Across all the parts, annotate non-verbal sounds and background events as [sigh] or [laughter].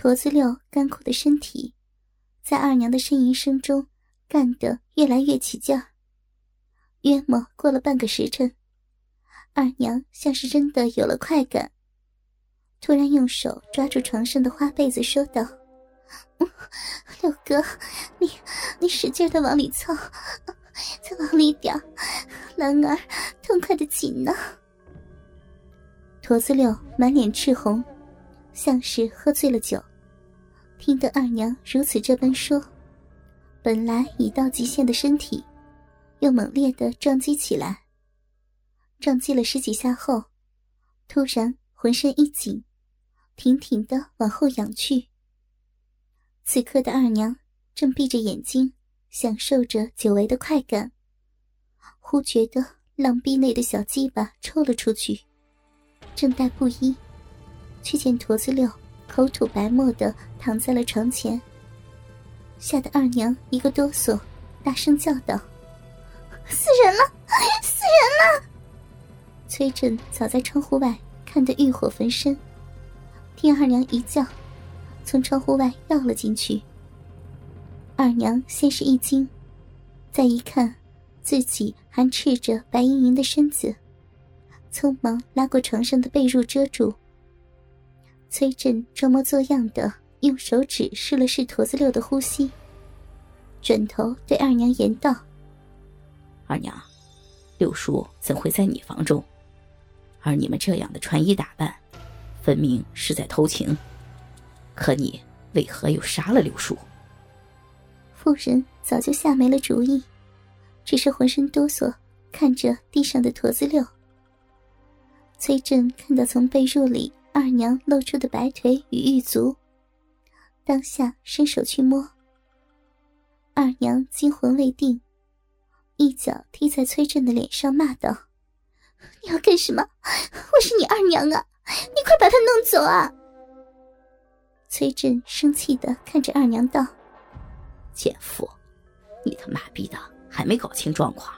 驼子六干枯的身体，在二娘的呻吟声中干得越来越起劲儿。约莫过了半个时辰，二娘像是真的有了快感，突然用手抓住床上的花被子，说道：“六哥，你你使劲的往里凑，再往里点兰儿痛快的紧呢。”驼子六满脸赤红，像是喝醉了酒，听得二娘如此这般说，本来已到极限的身体。又猛烈的撞击起来。撞击了十几下后，突然浑身一紧，挺挺的往后仰去。此刻的二娘正闭着眼睛，享受着久违的快感。忽觉得浪壁内的小鸡巴抽了出去，正待不依，却见驼子六口吐白沫的躺在了床前，吓得二娘一个哆嗦，大声叫道。死人了！死人了！崔振早在窗户外看得欲火焚身，听二娘一叫，从窗户外绕了进去。二娘先是一惊，再一看自己还赤着白莹莹的身子，匆忙拉过床上的被褥遮住。崔振装模作样的用手指试了试驼子六的呼吸，转头对二娘言道。二娘，六叔怎会在你房中？而你们这样的穿衣打扮，分明是在偷情。可你为何又杀了六叔？妇人早就吓没了主意，只是浑身哆嗦，看着地上的驼子六。崔振看到从被褥里二娘露出的白腿与玉足，当下伸手去摸。二娘惊魂未定。一脚踢在崔振的脸上，骂道：“你要干什么？我是你二娘啊！你快把她弄走啊！”崔振生气的看着二娘道：“贱妇，你他妈逼的还没搞清状况，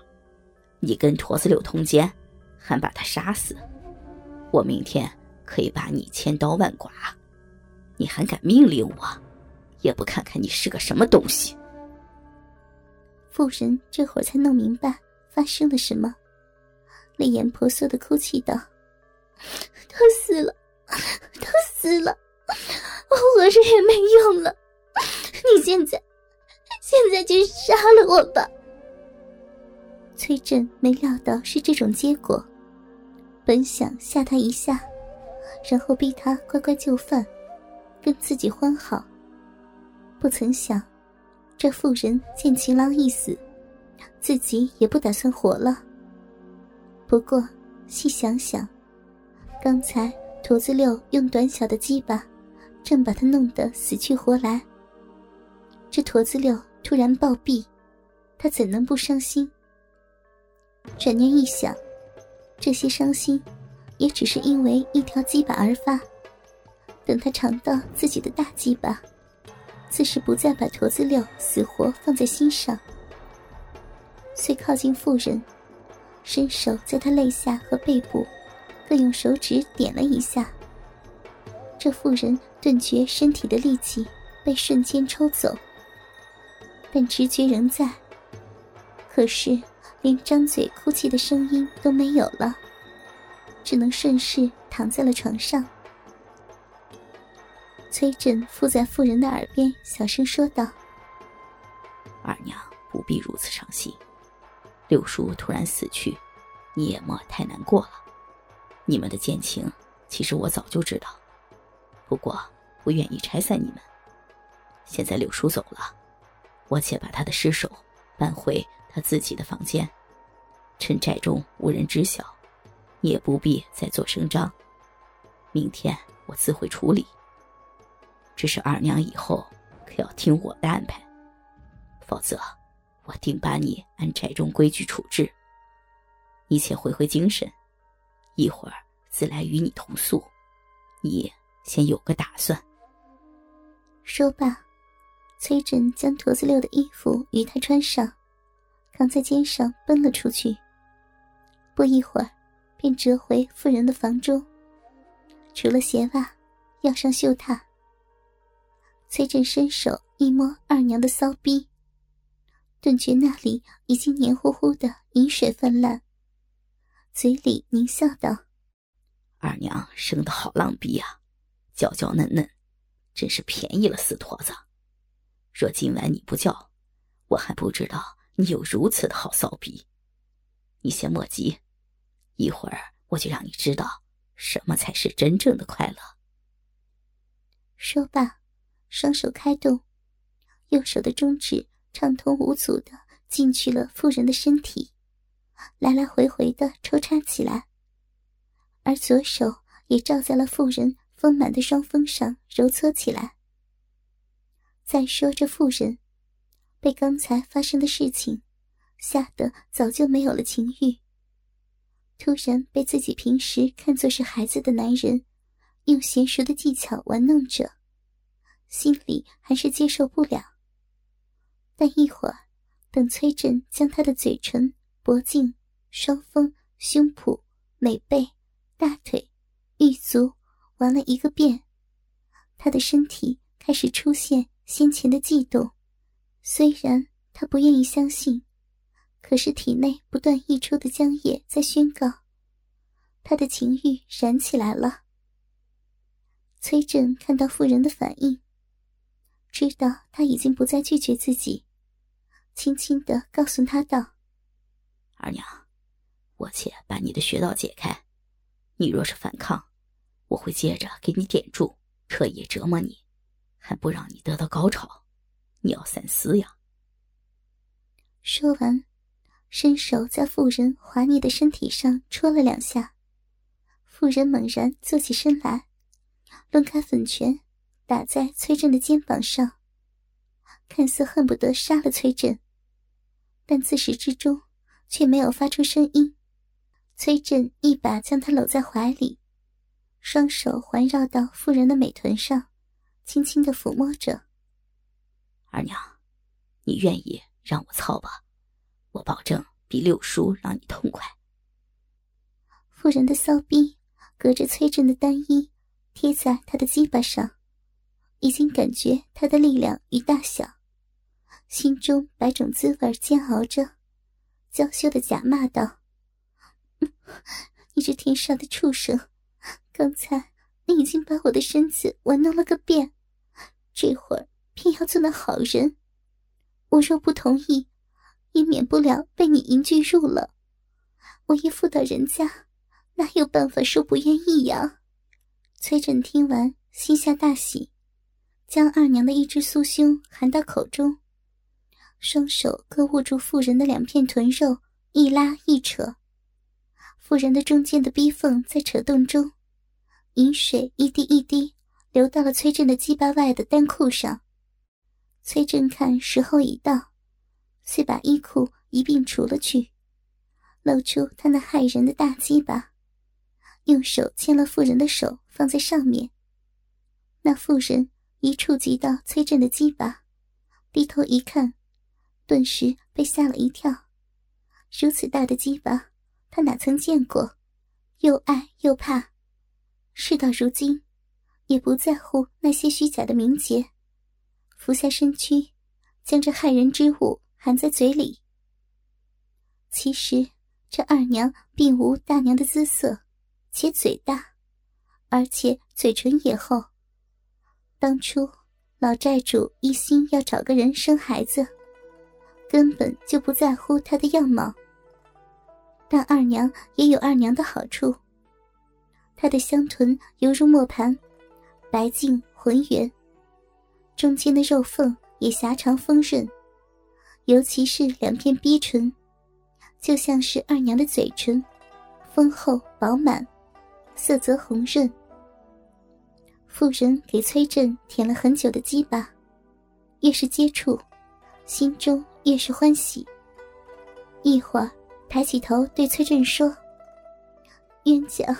你跟驼子六通奸，还把他杀死，我明天可以把你千刀万剐，你还敢命令我？也不看看你是个什么东西！”妇人这会儿才弄明白发生了什么，泪眼婆娑的哭泣道：“都死了，都死了，我活着也没用了。你现在，现在就杀了我吧。”崔振没料到是这种结果，本想吓他一下，然后逼他乖乖就范，跟自己欢好，不曾想。这妇人见情郎一死，自己也不打算活了。不过细想想，刚才驼子六用短小的鸡巴，正把他弄得死去活来。这驼子六突然暴毙，他怎能不伤心？转念一想，这些伤心，也只是因为一条鸡巴而发。等他尝到自己的大鸡巴。自是不再把驼子六死活放在心上，遂靠近妇人，伸手在她肋下和背部，各用手指点了一下。这妇人顿觉身体的力气被瞬间抽走，但直觉仍在。可是连张嘴哭泣的声音都没有了，只能顺势躺在了床上。崔振附在妇人的耳边，小声说道：“二娘不必如此伤心，六叔突然死去，你也莫太难过了。你们的奸情，其实我早就知道，不过不愿意拆散你们。现在六叔走了，我且把他的尸首搬回他自己的房间，趁寨中无人知晓，也不必再做声张。明天我自会处理。”只是二娘以后可要听我的安排，否则我定把你按寨中规矩处置。你且回回精神，一会儿自来与你同宿。你先有个打算。说罢，崔振将驼子六的衣服与他穿上，扛在肩上奔了出去。不一会儿，便折回妇人的房中，除了鞋袜，要上绣榻。崔振伸手一摸二娘的骚逼，顿觉那里已经黏糊糊的，饮水泛滥，嘴里狞笑道：“二娘生的好浪逼啊，娇娇嫩嫩，真是便宜了死坨子。若今晚你不叫，我还不知道你有如此的好骚逼。你先莫急，一会儿我就让你知道什么才是真正的快乐。”说罢，双手开动，右手的中指畅通无阻的进去了妇人的身体，来来回回的抽插起来，而左手也照在了妇人丰满的双峰上揉搓起来。再说这妇人，被刚才发生的事情吓得早就没有了情欲，突然被自己平时看作是孩子的男人。用娴熟的技巧玩弄着，心里还是接受不了。但一会儿，等崔振将他的嘴唇、脖颈、双峰、胸脯、美背、大腿、玉足玩了一个遍，他的身体开始出现先前的悸动。虽然他不愿意相信，可是体内不断溢出的浆液在宣告，他的情欲燃起来了。崔振看到妇人的反应，知道他已经不再拒绝自己，轻轻的告诉他道：“二娘，我且把你的穴道解开，你若是反抗，我会接着给你点住，彻夜折磨你，还不让你得到高潮，你要三思呀。”说完，伸手在妇人滑腻的身体上戳了两下，妇人猛然坐起身来。抡开粉拳，打在崔振的肩膀上，看似恨不得杀了崔振，但自始至终却没有发出声音。崔振一把将他搂在怀里，双手环绕到妇人的美臀上，轻轻的抚摸着。二娘，你愿意让我操吧？我保证比六叔让你痛快。妇人的骚逼隔着崔振的单衣。贴在他的鸡巴上，已经感觉他的力量与大小，心中百种滋味煎熬着，娇羞的假骂道：“你这天杀的畜生！刚才你已经把我的身子玩弄了个遍，这会儿偏要做那好人。我若不同意，也免不了被你迎拒入了。我一妇道人家，哪有办法说不愿意呀？”崔振听完，心下大喜，将二娘的一只酥胸含到口中，双手各握住妇人的两片臀肉，一拉一扯，妇人的中间的逼缝在扯动中，饮水一滴一滴流到了崔振的鸡巴外的单裤上。崔振看时候已到，遂把衣裤一并除了去，露出他那骇人的大鸡巴。用手牵了妇人的手，放在上面。那妇人一触及到崔振的鸡巴，低头一看，顿时被吓了一跳。如此大的鸡巴，他哪曾见过？又爱又怕。事到如今，也不在乎那些虚假的名节，俯下身躯，将这骇人之物含在嘴里。其实，这二娘并无大娘的姿色。且嘴大，而且嘴唇也厚。当初老债主一心要找个人生孩子，根本就不在乎她的样貌。但二娘也有二娘的好处，她的香臀犹如磨盘，白净浑圆，中间的肉缝也狭长丰润，尤其是两片逼唇，就像是二娘的嘴唇，丰厚饱满。色泽红润，妇人给崔振舔了很久的鸡巴，越是接触，心中越是欢喜。一会儿，抬起头对崔振说：“冤家，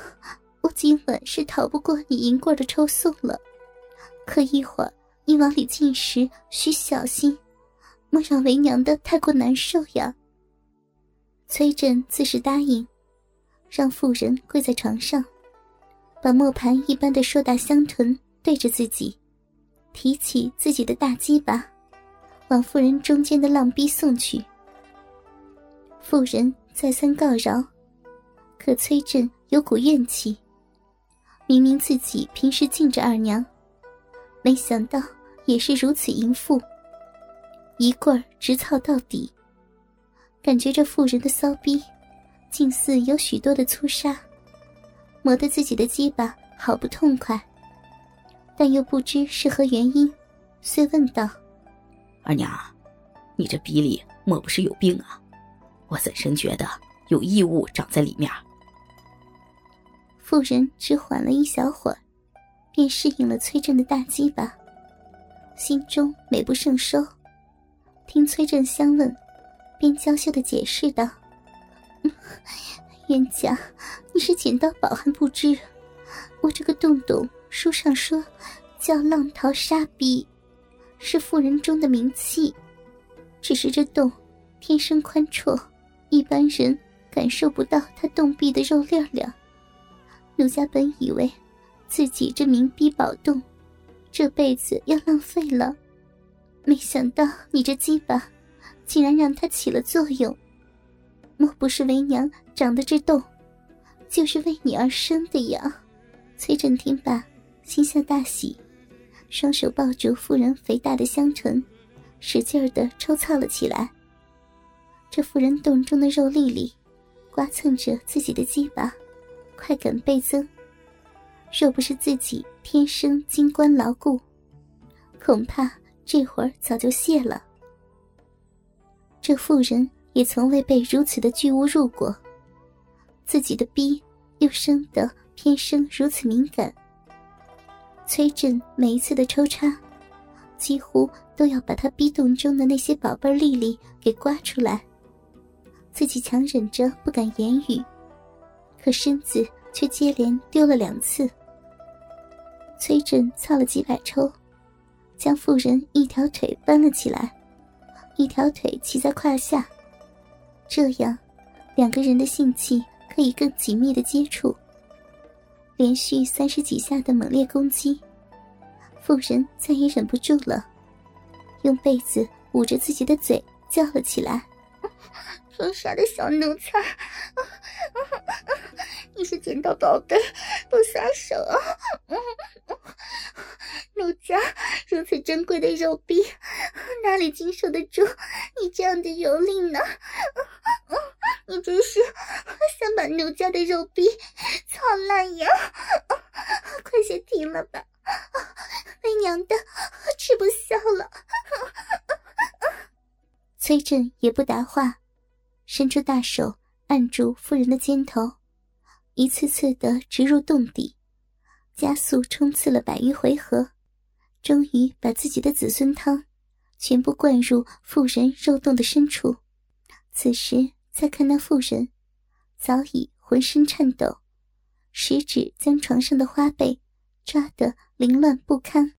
我今晚是逃不过你银棍的抽送了。可一会儿你往里进时，需小心，莫让为娘的太过难受呀。”崔振自是答应，让妇人跪在床上。把磨盘一般的硕大香臀对着自己，提起自己的大鸡巴，往妇人中间的浪逼送去。妇人再三告饶，可崔振有股怨气。明明自己平时敬着二娘，没想到也是如此淫妇。一棍儿直操到底，感觉这妇人的骚逼，近似有许多的粗沙，磨得自己的鸡巴好不痛快。但又不知是何原因，遂问道：“二娘，你这逼里莫不是有病啊？我怎生觉得有异物长在里面？”妇人只缓了一小会儿，便适应了崔振的大鸡巴，心中美不胜收。听崔振相问，便娇羞的解释道：“ [laughs] 冤家，你是捡到宝还不知？我这个洞洞。”书上说，叫浪淘沙逼，是妇人中的名器。只是这洞天生宽绰，一般人感受不到它洞壁的肉粒粒。奴家本以为自己这名逼宝洞，这辈子要浪费了，没想到你这鸡巴，竟然让它起了作用。莫不是为娘长的这洞，就是为你而生的呀？崔振听罢。心下大喜，双手抱住妇人肥大的香唇，使劲儿的抽擦了起来。这妇人洞中的肉粒里，刮蹭着自己的鸡巴，快感倍增。若不是自己天生金关牢固，恐怕这会儿早就谢了。这妇人也从未被如此的巨物入过，自己的逼又生得偏生如此敏感。崔振每一次的抽插，几乎都要把他逼洞中的那些宝贝粒粒给刮出来。自己强忍着不敢言语，可身子却接连丢了两次。崔振操了几百抽，将妇人一条腿搬了起来，一条腿骑在胯下，这样两个人的性器可以更紧密的接触。连续三十几下的猛烈攻击，妇人再也忍不住了，用被子捂着自己的嘴，叫了起来：“天杀的小奴才！你是捡到宝贝不撒手啊！奴家如此珍贵的肉臂，[laughs] 哪里经受得住你这样的蹂躏呢？[laughs] 你真是想把奴家的肉臂操烂呀？[laughs] 快些停了吧，为娘的吃不消了。崔振也不答话，伸出大手按住妇人的肩头，一次次的植入洞底，加速冲刺了百余回合，终于把自己的子孙汤全部灌入妇人肉洞的深处。此时。再看那妇人，早已浑身颤抖，食指将床上的花被抓得凌乱不堪。